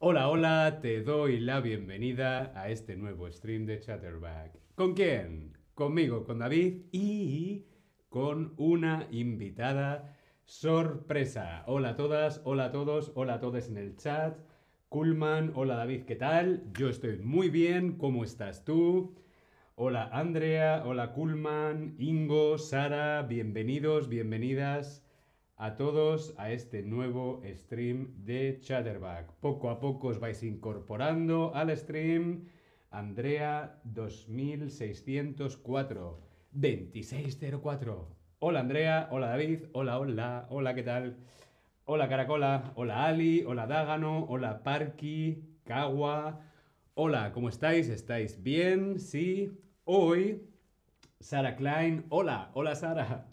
Hola, hola, te doy la bienvenida a este nuevo stream de Chatterback. ¿Con quién? Conmigo, con David y con una invitada sorpresa. Hola a todas, hola a todos, hola a todos en el chat. Kulman, hola David, ¿qué tal? Yo estoy muy bien, ¿cómo estás tú? Hola Andrea, hola Kulman, Ingo, Sara, bienvenidos, bienvenidas a todos a este nuevo stream de Chatterback. Poco a poco os vais incorporando al stream. Andrea 2604 2604. Hola Andrea, hola David, hola, hola, hola, ¿qué tal? Hola Caracola, hola Ali, hola Dágano, hola Parky, Kawa. Hola, ¿cómo estáis? ¿Estáis bien? Sí. Hoy, Sara Klein. Hola, hola Sara.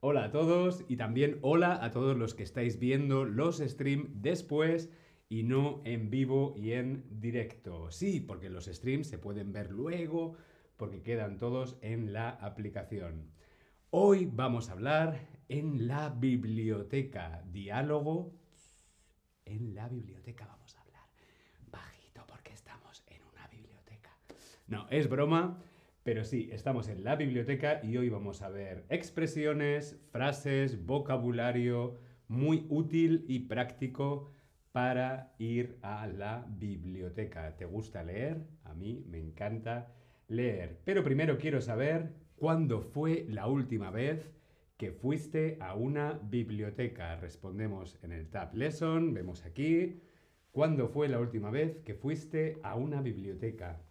Hola a todos y también hola a todos los que estáis viendo los streams después y no en vivo y en directo. Sí, porque los streams se pueden ver luego porque quedan todos en la aplicación. Hoy vamos a hablar en la biblioteca. Diálogo. En la biblioteca vamos a hablar. Bajito porque estamos en una biblioteca. No, es broma. Pero sí, estamos en la biblioteca y hoy vamos a ver expresiones, frases, vocabulario muy útil y práctico para ir a la biblioteca. ¿Te gusta leer? A mí me encanta leer. Pero primero quiero saber cuándo fue la última vez que fuiste a una biblioteca. Respondemos en el Tab Lesson, vemos aquí. ¿Cuándo fue la última vez que fuiste a una biblioteca?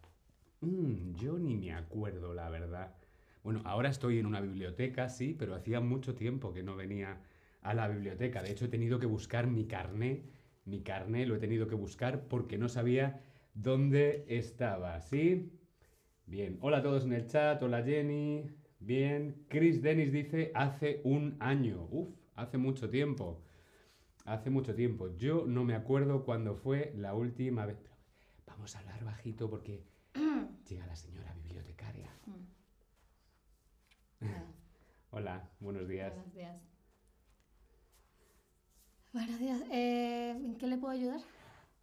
Mm, yo ni me acuerdo, la verdad. Bueno, ahora estoy en una biblioteca, sí, pero hacía mucho tiempo que no venía a la biblioteca. De hecho, he tenido que buscar mi carné. Mi carné lo he tenido que buscar porque no sabía dónde estaba, ¿sí? Bien, hola a todos en el chat, hola Jenny. Bien, Chris Dennis dice hace un año. Uf, hace mucho tiempo. Hace mucho tiempo. Yo no me acuerdo cuándo fue la última vez. vamos a hablar bajito porque Llega la señora bibliotecaria. Mm. Hola, buenos días. Buenos días. Buenos días. Eh, ¿En qué le puedo ayudar?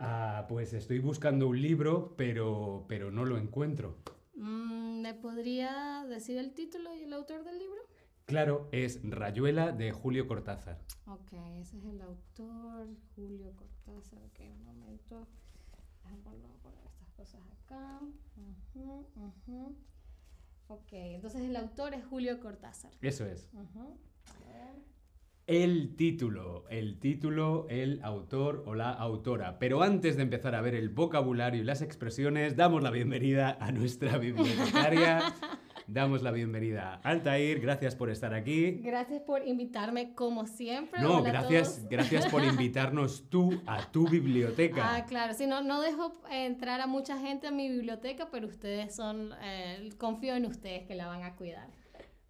Ah, pues estoy buscando un libro, pero, pero no lo encuentro. Mm, ¿Me podría decir el título y el autor del libro? Claro, es Rayuela de Julio Cortázar. Ok, ese es el autor, Julio Cortázar. Ok, un momento. Déjame poner estas cosas acá. Ok, entonces el autor es Julio Cortázar. Eso es. El título, el título, el autor o la autora. Pero antes de empezar a ver el vocabulario y las expresiones, damos la bienvenida a nuestra bibliotecaria. Damos la bienvenida a Altair. Gracias por estar aquí. Gracias por invitarme como siempre. No, gracias, gracias por invitarnos tú a tu biblioteca. Ah, claro. Si no, no dejo entrar a mucha gente a mi biblioteca, pero ustedes son, eh, confío en ustedes que la van a cuidar.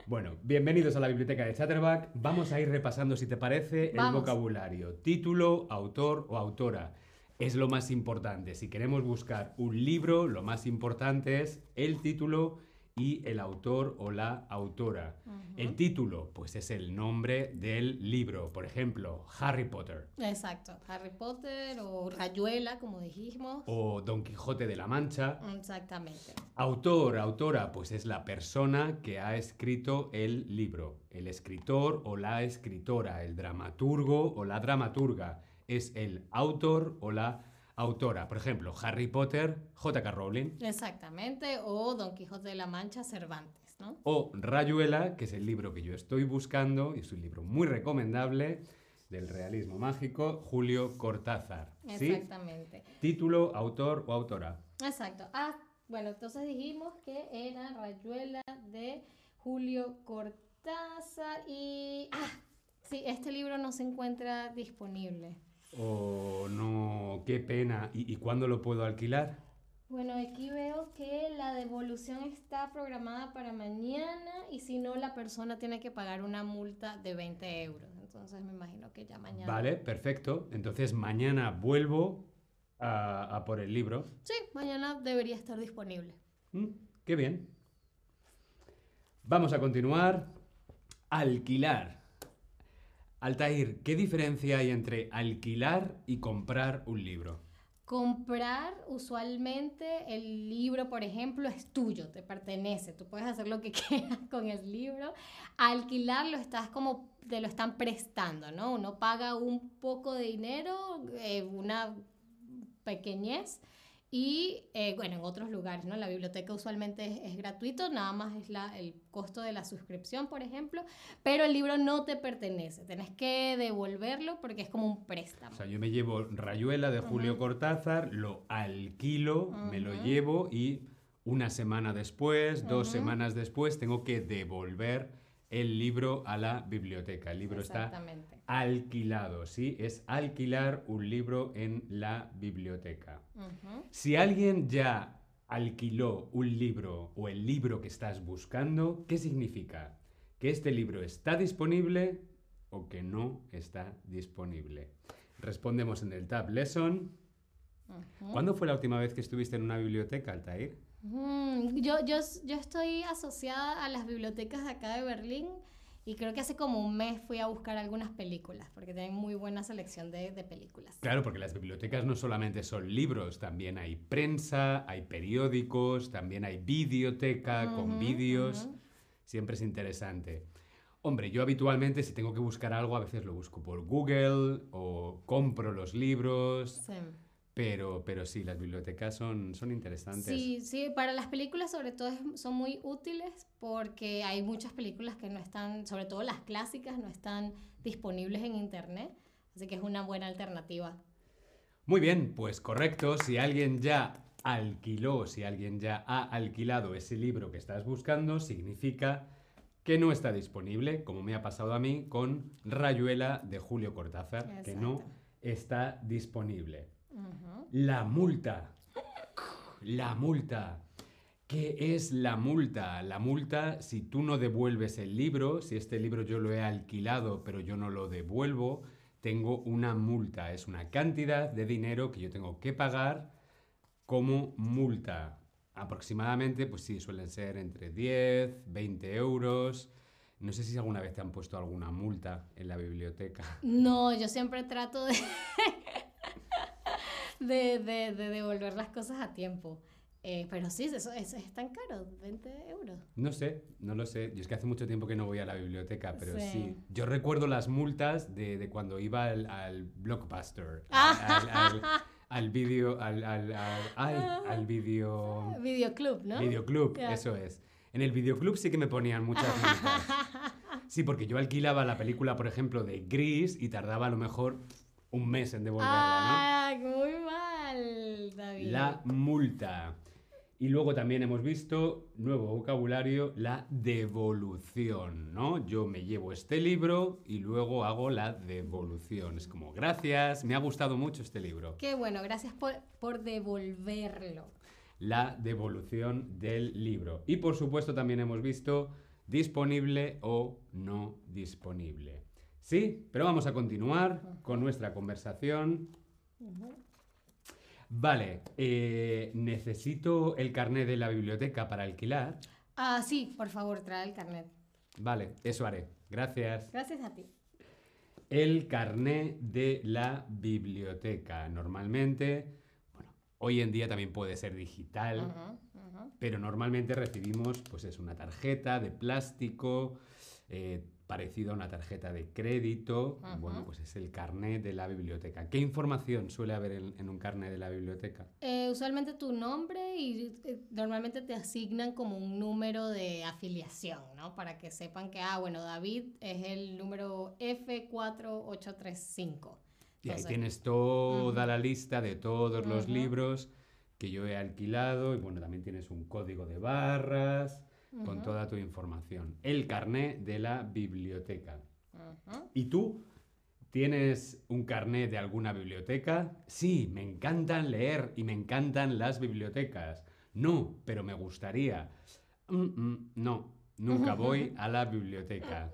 Bueno, bienvenidos a la biblioteca de Chatterback. Vamos a ir repasando, si te parece, el vocabulario. Título, autor o autora. Es lo más importante. Si queremos buscar un libro, lo más importante es el título y el autor o la autora. El título, pues es el nombre del libro. Por ejemplo, Harry Potter. Exacto, Harry Potter o Rayuela, como dijimos. O Don Quijote de la Mancha. Exactamente. Autor, autora, pues es la persona que ha escrito el libro. El escritor o la escritora, el dramaturgo o la dramaturga. Es el autor o la autora. Por ejemplo, Harry Potter, J.K. Rowling. Exactamente, o Don Quijote de la Mancha, Cervantes, ¿no? O Rayuela, que es el libro que yo estoy buscando, y es un libro muy recomendable, del realismo mágico, Julio Cortázar. Exactamente. Título, autor o autora. Exacto. Ah, bueno, entonces dijimos que era Rayuela de Julio Cortázar y... Ah, sí, este libro no se encuentra disponible. Oh, no, qué pena. ¿Y, cuándo lo puedo alquilar? Bueno, aquí veo que la devolución está programada para mañana y si no, la persona tiene que pagar una multa de 20 euros. Entonces me imagino que ya mañana. Vale, perfecto. Entonces mañana vuelvo a, por el libro. Sí, mañana debería estar disponible. Mm, qué bien. Vamos a continuar. Alquilar. Altair, ¿qué diferencia hay entre alquilar y comprar un libro? Comprar usualmente el libro, por ejemplo, es tuyo, te pertenece, tú puedes hacer lo que quieras con el libro. Alquilarlo estás como te lo están prestando, ¿no? Uno paga un poco de dinero, eh, una pequeñez, y eh, bueno, en otros lugares, ¿no? La biblioteca usualmente es, es gratuito, nada más es la, el costo de la suscripción, por ejemplo, pero el libro no te pertenece, tenés que devolverlo porque es como un préstamo. O sea, yo me llevo Rayuela de Julio Ujú. Cortázar, lo alquilo, me lo llevo y una semana después, dos Ujú. semanas después, tengo que devolver el libro a la biblioteca. El libro está alquilado, ¿sí? Es alquilar un libro en la biblioteca. Si alguien ya alquiló un libro o el libro que estás buscando, ¿qué significa? ¿Que este libro está disponible o que no está disponible? Respondemos en el Tab Lesson. ¿Cuándo fue la última vez que estuviste en una biblioteca, Altair? Mm, yo, yo, yo estoy asociada a las bibliotecas de acá de Berlín y creo que hace como un mes fui a buscar algunas películas porque tienen muy buena selección de, de películas. Claro, porque las bibliotecas no solamente son libros, también hay prensa, hay periódicos, también hay videoteca con Ujú, vídeos. ujú. Siempre es interesante. Hombre, yo habitualmente si tengo que buscar algo, a veces lo busco por Google o compro los libros, Sí. Pero, pero sí, las bibliotecas son, son interesantes. Sí, sí, para las películas sobre todo son muy útiles porque hay muchas películas que no están, sobre todo las clásicas, no están disponibles en internet, así que es una buena alternativa. Muy bien, pues correcto. Si alguien ya alquiló, si alguien ya ha alquilado ese libro que estás buscando, significa que no está disponible, como me ha pasado a mí con Rayuela de Julio Cortázar, que no Exacto. está disponible. La multa. La multa. ¿Qué es la multa? La multa, si tú no devuelves el libro, si este libro yo lo he alquilado pero yo no lo devuelvo, tengo una multa. Es una cantidad de dinero que yo tengo que pagar como multa. Aproximadamente, pues sí, suelen ser entre 10, 20 euros. No sé si alguna vez te han puesto alguna multa en la biblioteca. No, yo siempre trato de, de, de- de devolver las cosas a tiempo. Eh, pero sí, eso, eso es tan caro, 20 euros. No sé, no lo sé. Yo es que hace mucho tiempo que no voy a la biblioteca, pero sí. Sí. Yo recuerdo las multas de, de cuando iba al, al Blockbuster, Ah. al, al, al, al vídeo, al, al, al vídeo, Videoclub, ¿no? videoclub, Ya. eso es. En el videoclub sí que me ponían muchas multas. Sí, porque yo alquilaba la película, por ejemplo, de Gris y tardaba a lo mejor un mes en devolverla, Ah, muy mal, ¿no? David. La multa. Y luego también hemos visto, nuevo vocabulario, la devolución, ¿no? Yo me llevo este libro y luego hago la devolución. Es como, gracias, me ha gustado mucho este libro. Qué bueno, gracias por, por devolverlo. La devolución del libro. Y por supuesto también hemos visto disponible o no disponible. Sí, pero vamos a continuar con nuestra conversación. Vale, eh, necesito el carnet de la biblioteca para alquilar. Ah, sí, por favor, trae el carnet. Vale, eso haré. Gracias. Gracias a ti. El carnet de la biblioteca. Normalmente, bueno, hoy en día también puede ser digital, pero normalmente recibimos, pues es una tarjeta de plástico, eh, parecido a una tarjeta de crédito. Ajá. Bueno, pues es el carnet de la biblioteca. ¿Qué información suele haber en, en un carnet de la biblioteca? Eh, usualmente tu nombre y eh, normalmente te asignan como un número de afiliación, ¿no? Para que sepan que, ah, bueno, David es el número F4835. Y ahí tienes toda Ujú. la lista de todos los Ujú. libros que yo he alquilado y bueno, también tienes un código de barras con toda tu información. El carnet de la biblioteca. ¿Y tú? ¿Tienes un carnet de alguna biblioteca? Sí, me encantan leer y me encantan las bibliotecas. No, pero me gustaría. Mm, mm, no, nunca voy a la biblioteca.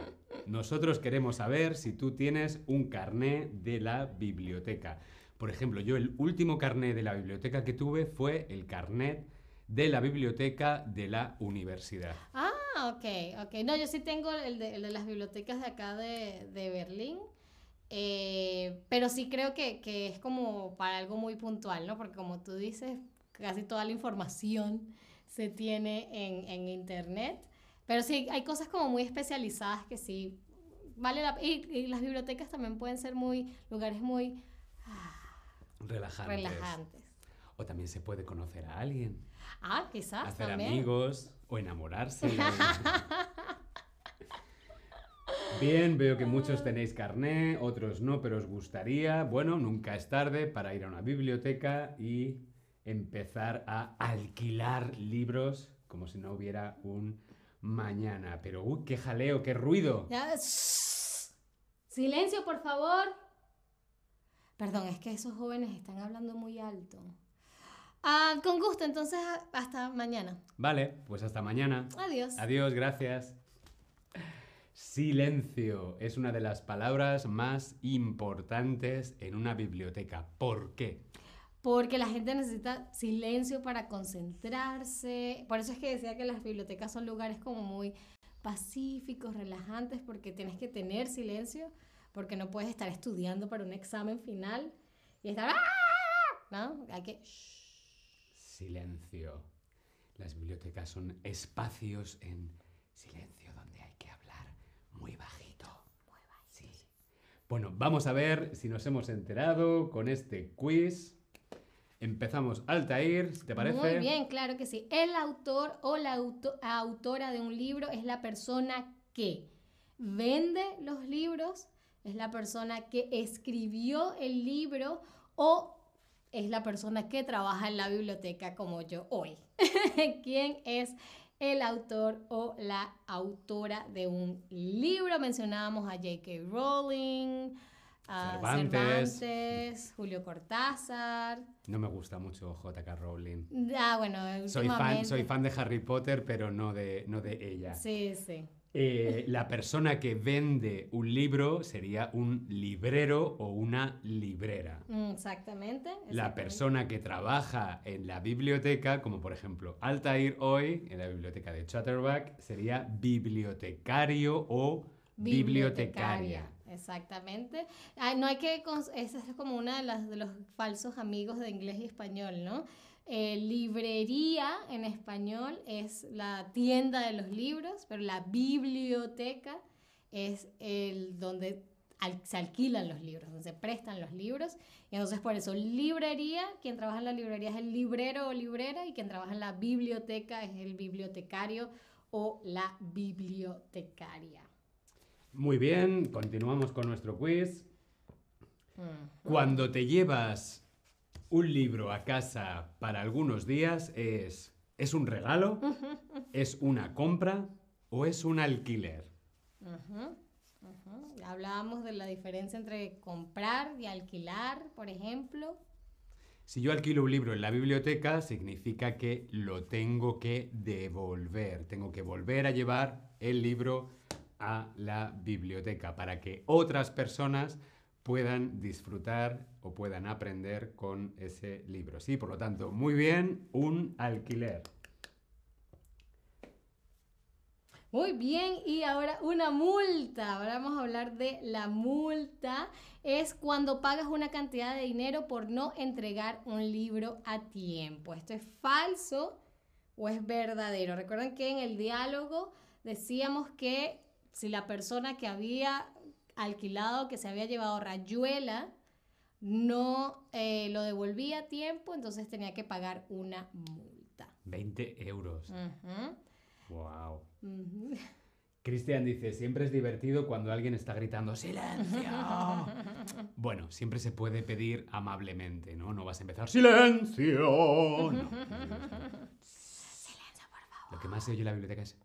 Nosotros queremos saber si tú tienes un carnet de la biblioteca. Por ejemplo, yo el último carnet de la biblioteca que tuve fue el carnet de la biblioteca de la universidad. Ah, ok, ok. No, yo sí tengo el de, el de las bibliotecas de acá de, de Berlín. Eh, pero sí creo que, que es como para algo muy puntual, ¿no? Porque como tú dices, casi toda la información se tiene en, en internet. Pero sí, hay cosas como muy especializadas que sí vale la y, y las bibliotecas también pueden ser muy lugares muy ah, Relajantes. relajantes. O también se puede conocer a alguien, Ah, quizás hacer también. amigos o enamorarse. Bien, veo que muchos tenéis carné, otros no, pero os gustaría. Bueno, nunca es tarde para ir a una biblioteca y empezar a alquilar libros como si no hubiera un mañana. Pero, uy, qué jaleo, qué ruido. Silencio, por favor. Perdón, es que esos jóvenes están hablando muy alto. Ah, con gusto, entonces hasta mañana. Vale, pues hasta mañana. Adiós. Adiós, gracias. Silencio es una de las palabras más importantes en una biblioteca. ¿Por qué? Porque la gente necesita silencio para concentrarse. Por eso es que decía que las bibliotecas son lugares como muy pacíficos, relajantes, porque tienes que tener silencio, porque no puedes estar estudiando para un examen final y estar... "Ah", ¿No? Hay que... Silencio. Las bibliotecas son espacios en silencio donde hay que hablar muy bajito. Muy bajito. Sí. Bueno, vamos a ver si nos hemos enterado con este quiz. Empezamos Altair, si te parece. Muy bien, claro que sí. El autor o la auto- autora de un libro es la persona que vende los libros, es la persona que escribió el libro o es la persona que trabaja en la biblioteca como yo hoy. ¿Quién es el autor o la autora de un libro? Mencionábamos a J.K. Rowling, a Cervantes. Cervantes, Julio Cortázar. No me gusta mucho J.K. Rowling. Ah, bueno, Soy fan, soy fan de Harry Potter, pero no de, no de ella. Sí, sí. Eh, la persona que vende un libro sería un librero o una librera. Mm, Exactamente. La persona que trabaja en la biblioteca, como por ejemplo Altair hoy, en la biblioteca de Chatterback, sería bibliotecario o bibliotecaria. Exactamente. Ay, no hay que. Esa es como una de, las, de los falsos amigos de inglés y español, ¿no? Eh, librería en español es la tienda de los libros, pero la biblioteca es el donde al- se alquilan los libros, donde se prestan los libros. Y entonces por eso librería, quien trabaja en la librería es el librero o librera y quien trabaja en la biblioteca es el bibliotecario o la bibliotecaria. Muy bien, continuamos con nuestro quiz. Mm. Cuando te llevas un libro a casa para algunos días, ¿es, ¿es un regalo? ¿Es una compra? ¿O es un alquiler? Hablábamos de la diferencia entre comprar y alquilar, por ejemplo. Si yo alquilo un libro en la biblioteca, significa que lo tengo que devolver. Tengo que volver a llevar el libro a la biblioteca para que otras personas puedan disfrutar o puedan aprender con ese libro. Sí, por lo tanto, muy bien, un alquiler. Muy bien, y ahora una multa. Ahora vamos a hablar de la multa. Es cuando pagas una cantidad de dinero por no entregar un libro a tiempo. ¿Esto es falso o es verdadero? Recuerden que en el diálogo decíamos que si la persona que había alquilado, que se había llevado rayuela, no eh, lo devolvía a tiempo, entonces tenía que pagar una multa. 20 euros. Wow. ujú. Cristian dice, siempre es divertido cuando alguien está gritando ¡Silencio! bueno, siempre se puede pedir amablemente, ¿no? No vas a empezar ¡Silencio! No. Silencio, por favor. Lo que más se oye en la biblioteca es...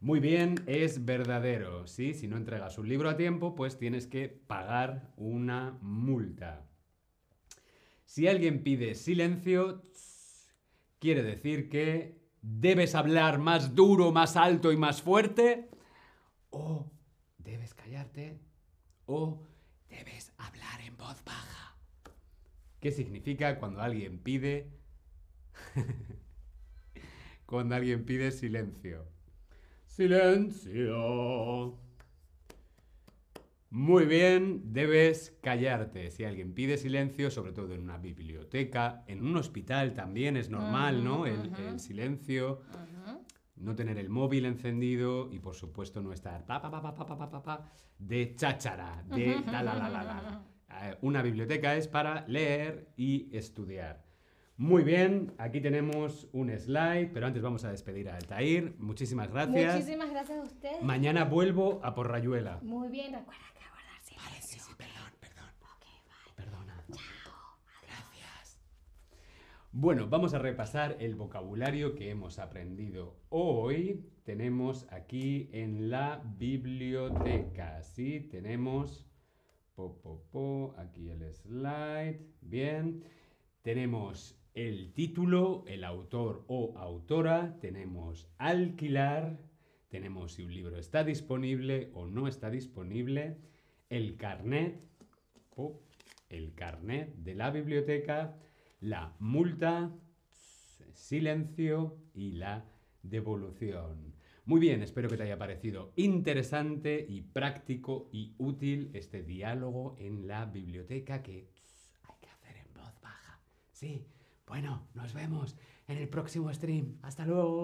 Muy bien, es verdadero, ¿sí? Si no entregas un libro a tiempo, pues tienes que pagar una multa. Si alguien pide silencio, quiere decir que debes hablar más duro, más alto y más fuerte, o debes callarte, o debes hablar en voz baja. ¿Qué significa cuando alguien pide cuando alguien pide silencio? Silencio. Muy bien, debes callarte. Si alguien pide silencio, sobre todo en una biblioteca, en un hospital también es normal, ¿no? El, silencio, no tener el móvil encendido y por supuesto no estar pa pa pa pa pa pa, pa de cháchara, de la la la la la. Eh, una biblioteca es para leer y estudiar. Muy bien, aquí tenemos un slide, pero antes vamos a despedir a Altair. Muchísimas gracias. Muchísimas gracias a ustedes. Mañana vuelvo a por Rayuela. Muy bien, recuerda que guardar silencio. perdón, perdón. Perdona. Gracias. Bueno, vamos a repasar el vocabulario que hemos aprendido hoy. Tenemos aquí en la biblioteca, ¿sí? Tenemos... Po, po, po, aquí el slide. Bien. Tenemos el título, el autor o autora. Tenemos alquilar. Tenemos si un libro está disponible o no está disponible. El carnet. po, el carnet de la biblioteca. La multa. Silencio y la devolución. Muy bien, espero que te haya parecido interesante y práctico y útil este diálogo en la biblioteca que hay que hacer en voz baja. Sí, bueno, nos vemos en el próximo stream. Hasta luego.